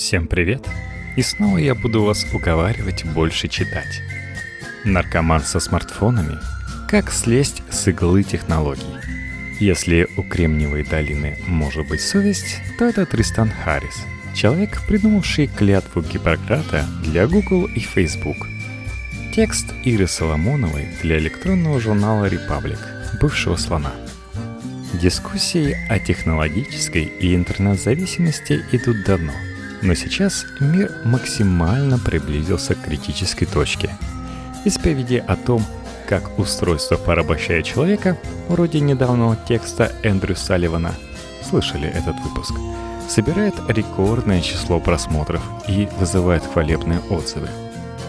Всем привет! И снова я буду вас уговаривать больше читать. Наркоман со смартфонами. Как слезть с иглы технологий. Если у Кремниевой долины может быть совесть, то это Тристан Харрис, человек, придумавший клятву Гиппократа для Google и Facebook. Текст Иры Соломоновой для электронного журнала «Репаблик», бывшего слона. Дискуссии о технологической и интернет-зависимости идут давно – но сейчас мир максимально приблизился к критической точке. Исповеди о том, как устройство порабощает человека, вроде недавнего текста Эндрю Салливана, слышали этот выпуск, собирает рекордное число просмотров и вызывает хвалебные отзывы.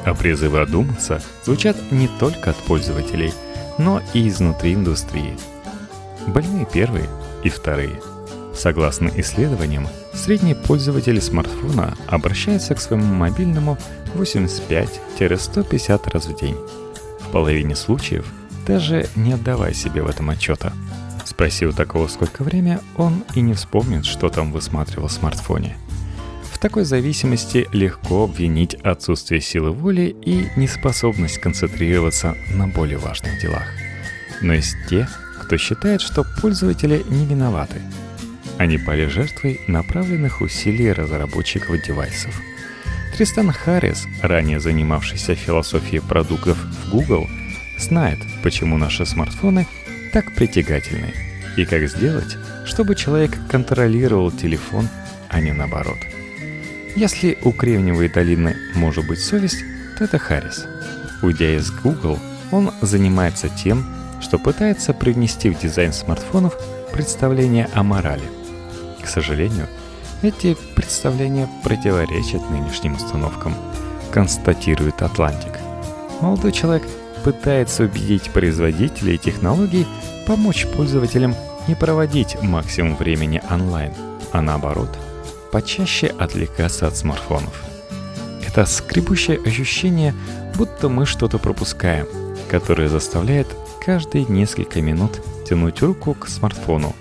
А призывы одуматься звучат не только от пользователей, но и изнутри индустрии. Больные первые и вторые – Согласно исследованиям, средний пользователь смартфона обращается к своему мобильному 85-150 раз в день. В половине случаев даже не отдавая себе в этом отчета. Спроси у такого сколько время, он и не вспомнит, что там высматривал в смартфоне. В такой зависимости легко обвинить отсутствие силы воли и неспособность концентрироваться на более важных делах. Но есть те, кто считает, что пользователи не виноваты – они пали жертвой направленных усилий разработчиков девайсов. Тристан Харрис, ранее занимавшийся философией продуктов в Google, знает, почему наши смартфоны так притягательны и как сделать, чтобы человек контролировал телефон, а не наоборот. Если у Кремниевой долины может быть совесть, то это Харрис. Уйдя из Google, он занимается тем, что пытается привнести в дизайн смартфонов представление о морали – к сожалению, эти представления противоречат нынешним установкам, констатирует Atlantic. Молодой человек пытается убедить производителей технологий помочь пользователям не проводить максимум времени онлайн, а наоборот, почаще отвлекаться от смартфонов. Это скребущее ощущение, будто мы что-то пропускаем, которое заставляет каждые несколько минут тянуть руку к смартфону –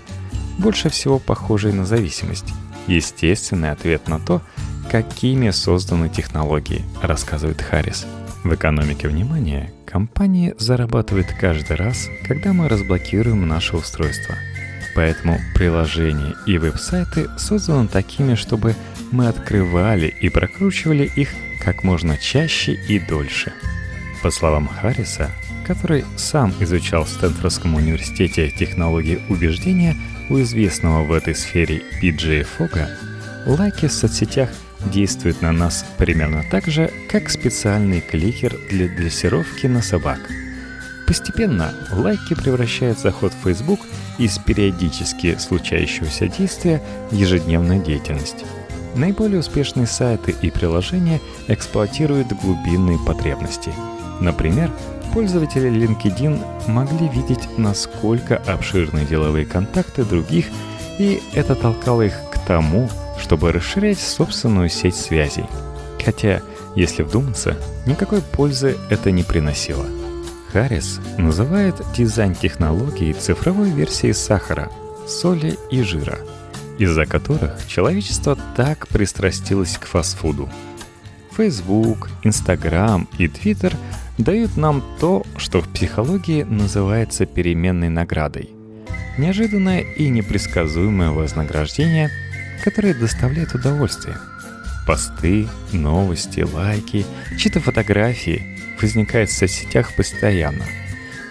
больше всего похожей на зависимость. Естественный ответ на то, какими созданы технологии, рассказывает Харрис. В экономике внимания компании зарабатывают каждый раз, когда мы разблокируем наше устройство. Поэтому приложения и веб-сайты созданы такими, чтобы мы открывали и прокручивали их как можно чаще и дольше. По словам Харриса, который сам изучал в Стэнфордском университете технологии убеждения, у известного в этой сфере PJ Фога лайки в соцсетях действуют на нас примерно так же, как специальный кликер для дрессировки на собак. Постепенно лайки превращают заход в Facebook из периодически случающегося действия в ежедневную деятельность. Наиболее успешные сайты и приложения эксплуатируют глубинные потребности. Например, Пользователи LinkedIn могли видеть, насколько обширны деловые контакты других, и это толкало их к тому, чтобы расширять собственную сеть связей. Хотя, если вдуматься, никакой пользы это не приносило. Харрис называет дизайн технологий цифровой версией сахара, соли и жира, из-за которых человечество так пристрастилось к фастфуду. Facebook, Instagram и Twitter – дают нам то, что в психологии называется переменной наградой. Неожиданное и непредсказуемое вознаграждение, которое доставляет удовольствие. Посты, новости, лайки, чьи-то фотографии возникают в соцсетях постоянно,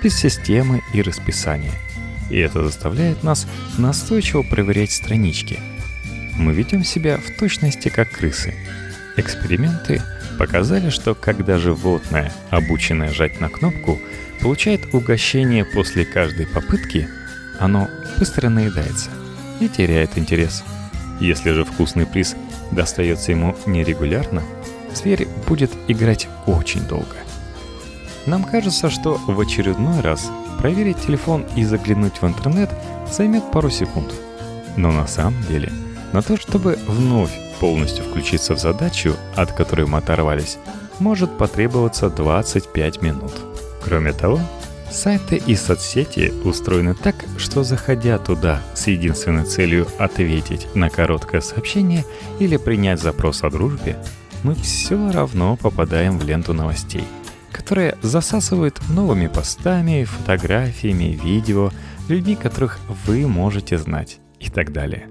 без системы и расписания. И это заставляет нас настойчиво проверять странички. Мы ведем себя в точности как крысы. Эксперименты — показали, что когда животное, обученное жать на кнопку, получает угощение после каждой попытки, оно быстро наедается и теряет интерес. Если же вкусный приз достается ему нерегулярно, зверь будет играть очень долго. Нам кажется, что в очередной раз проверить телефон и заглянуть в интернет займет пару секунд. Но на самом деле, на то, чтобы вновь полностью включиться в задачу, от которой мы оторвались, может потребоваться 25 минут. Кроме того, Сайты и соцсети устроены так, что заходя туда с единственной целью ответить на короткое сообщение или принять запрос о дружбе, мы все равно попадаем в ленту новостей, которые засасывают новыми постами, фотографиями, видео, людьми, которых вы можете знать и так далее.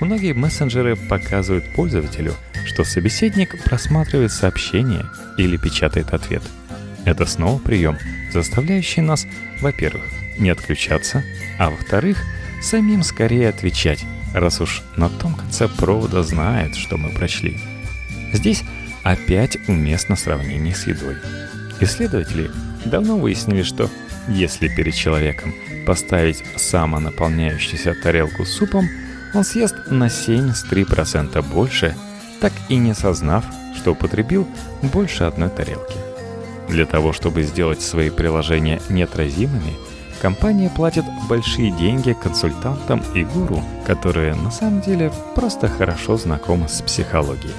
Многие мессенджеры показывают пользователю, что собеседник просматривает сообщение или печатает ответ. Это снова прием – заставляющий нас, во-первых, не отключаться, а во-вторых, самим скорее отвечать, раз уж на том конце провода знает, что мы прочли. Здесь опять уместно сравнение с едой. Исследователи давно выяснили, что если перед человеком поставить самонаполняющуюся тарелку с супом, он съест на 73% больше, так и не сознав, что употребил больше одной тарелки. Для того, чтобы сделать свои приложения неотразимыми, компания платит большие деньги консультантам и гуру, которые на самом деле просто хорошо знакомы с психологией.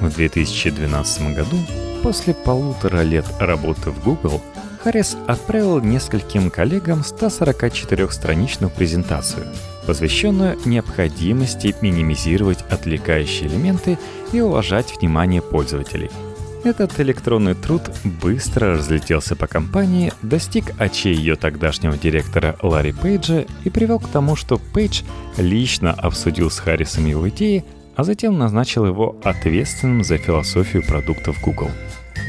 В 2012 году, после полутора лет работы в Google, Харрис отправил нескольким коллегам 144-страничную презентацию, посвященную необходимости минимизировать отвлекающие элементы и уважать внимание пользователей – этот электронный труд быстро разлетелся по компании, достиг очей ее тогдашнего директора Ларри Пейджа и привел к тому, что Пейдж лично обсудил с Харрисом его идеи, а затем назначил его ответственным за философию продуктов Google.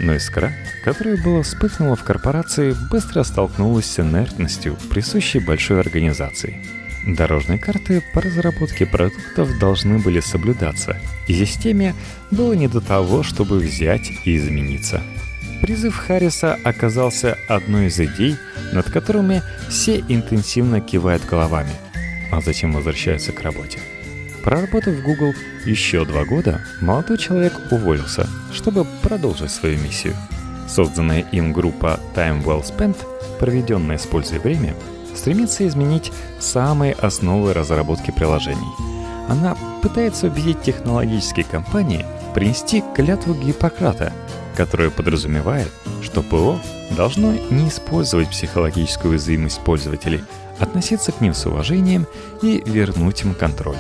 Но искра, которая была вспыхнула в корпорации, быстро столкнулась с инертностью, присущей большой организации – Дорожные карты по разработке продуктов должны были соблюдаться, и системе было не до того, чтобы взять и измениться. Призыв Харриса оказался одной из идей, над которыми все интенсивно кивают головами, а затем возвращаются к работе. Проработав в Google еще два года, молодой человек уволился, чтобы продолжить свою миссию. Созданная им группа Time Well Spent, проведенная с пользой время, стремится изменить самые основы разработки приложений. Она пытается убедить технологические компании принести клятву Гиппократа, которая подразумевает, что ПО должно не использовать психологическую уязвимость пользователей, относиться к ним с уважением и вернуть им контроль.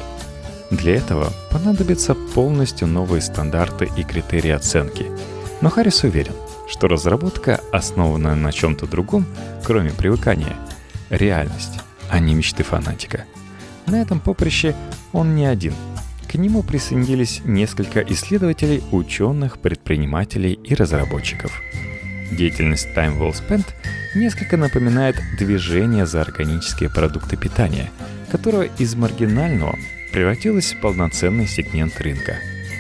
Для этого понадобятся полностью новые стандарты и критерии оценки. Но Харрис уверен, что разработка, основанная на чем-то другом, кроме привыкания – реальность, а не мечты фанатика. На этом поприще он не один. К нему присоединились несколько исследователей, ученых, предпринимателей и разработчиков. Деятельность Time Well Spent несколько напоминает движение за органические продукты питания, которое из маргинального превратилось в полноценный сегмент рынка.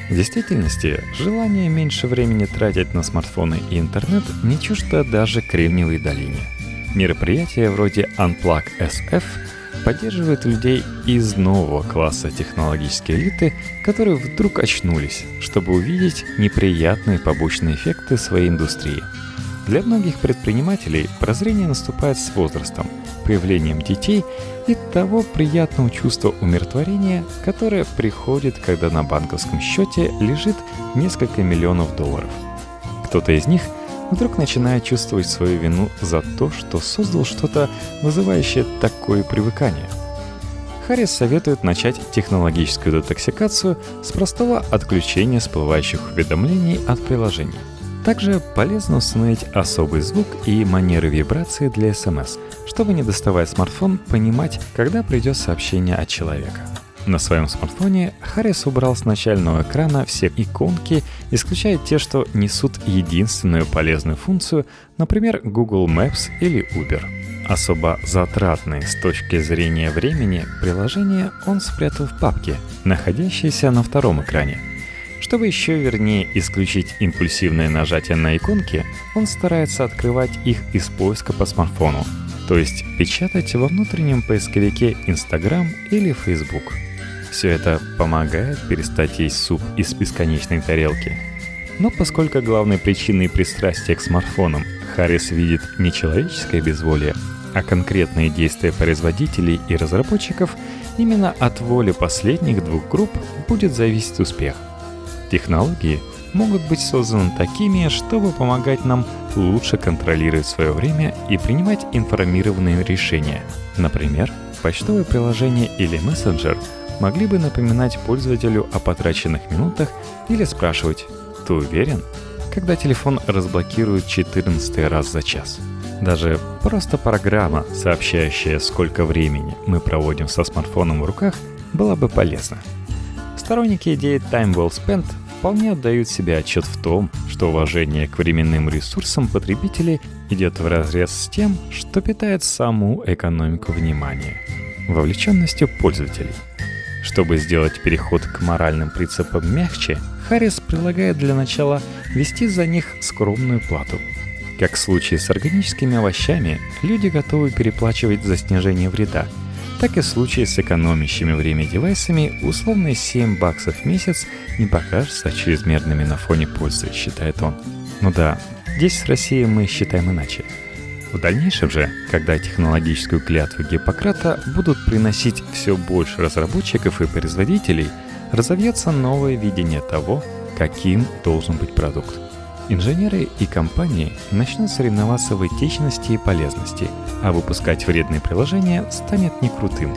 В действительности, желание меньше времени тратить на смартфоны и интернет не чуждо даже Кремниевой долине – Мероприятия вроде Unplug SF поддерживают людей из нового класса технологической элиты, которые вдруг очнулись, чтобы увидеть неприятные побочные эффекты своей индустрии. Для многих предпринимателей прозрение наступает с возрастом, появлением детей и того приятного чувства умиротворения, которое приходит, когда на банковском счете лежит несколько миллионов долларов. Кто-то из них – вдруг начинает чувствовать свою вину за то, что создал что-то, вызывающее такое привыкание. Харрис советует начать технологическую детоксикацию с простого отключения всплывающих уведомлений от приложений. Также полезно установить особый звук и манеры вибрации для смс, чтобы, не доставая смартфон, понимать, когда придет сообщение от человека. На своем смартфоне Харрис убрал с начального экрана все иконки, исключая те, что несут единственную полезную функцию, например, Google Maps или Uber. Особо затратные с точки зрения времени приложения он спрятал в папке, находящейся на втором экране. Чтобы еще вернее исключить импульсивное нажатие на иконки, он старается открывать их из поиска по смартфону, то есть печатать во внутреннем поисковике Instagram или Facebook. Все это помогает перестать есть суп из бесконечной тарелки. Но поскольку главной причиной пристрастия к смартфонам Харрис видит не человеческое безволие, а конкретные действия производителей и разработчиков, именно от воли последних двух групп будет зависеть успех. Технологии, могут быть созданы такими, чтобы помогать нам лучше контролировать свое время и принимать информированные решения. Например, почтовое приложение или мессенджер могли бы напоминать пользователю о потраченных минутах или спрашивать «Ты уверен?», когда телефон разблокирует 14 раз за час. Даже просто программа, сообщающая, сколько времени мы проводим со смартфоном в руках, была бы полезна. Сторонники идеи Time Well Spent вполне отдают себе отчет в том, что уважение к временным ресурсам потребителей идет в разрез с тем, что питает саму экономику внимания – вовлеченностью пользователей. Чтобы сделать переход к моральным принципам мягче, Харрис предлагает для начала вести за них скромную плату. Как в случае с органическими овощами, люди готовы переплачивать за снижение вреда – так и в случае с экономящими время девайсами, условные 7 баксов в месяц не покажутся чрезмерными на фоне пользы, считает он. Ну да, здесь в России мы считаем иначе. В дальнейшем же, когда технологическую клятву Гиппократа будут приносить все больше разработчиков и производителей, разовьется новое видение того, каким должен быть продукт. Инженеры и компании начнут соревноваться в этичности и полезности, а выпускать вредные приложения станет не крутым.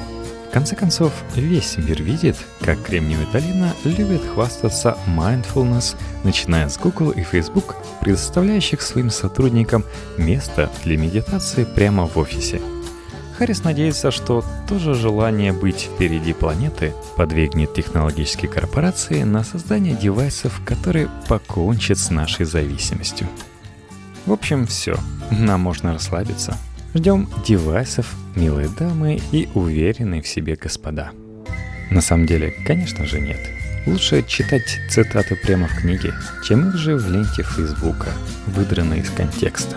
Конце концов, весь мир видит, как Кремниевая долина любит хвастаться mindfulness, начиная с Google и Facebook, предоставляющих своим сотрудникам место для медитации прямо в офисе – Харрис надеется, что то же желание быть впереди планеты подвигнет технологические корпорации на создание девайсов, которые покончат с нашей зависимостью. В общем, все. Нам можно расслабиться. Ждем девайсов, милые дамы и уверенные в себе господа. На самом деле, конечно же, нет. Лучше читать цитаты прямо в книге, чем их же в ленте Фейсбука, выдранные из контекста.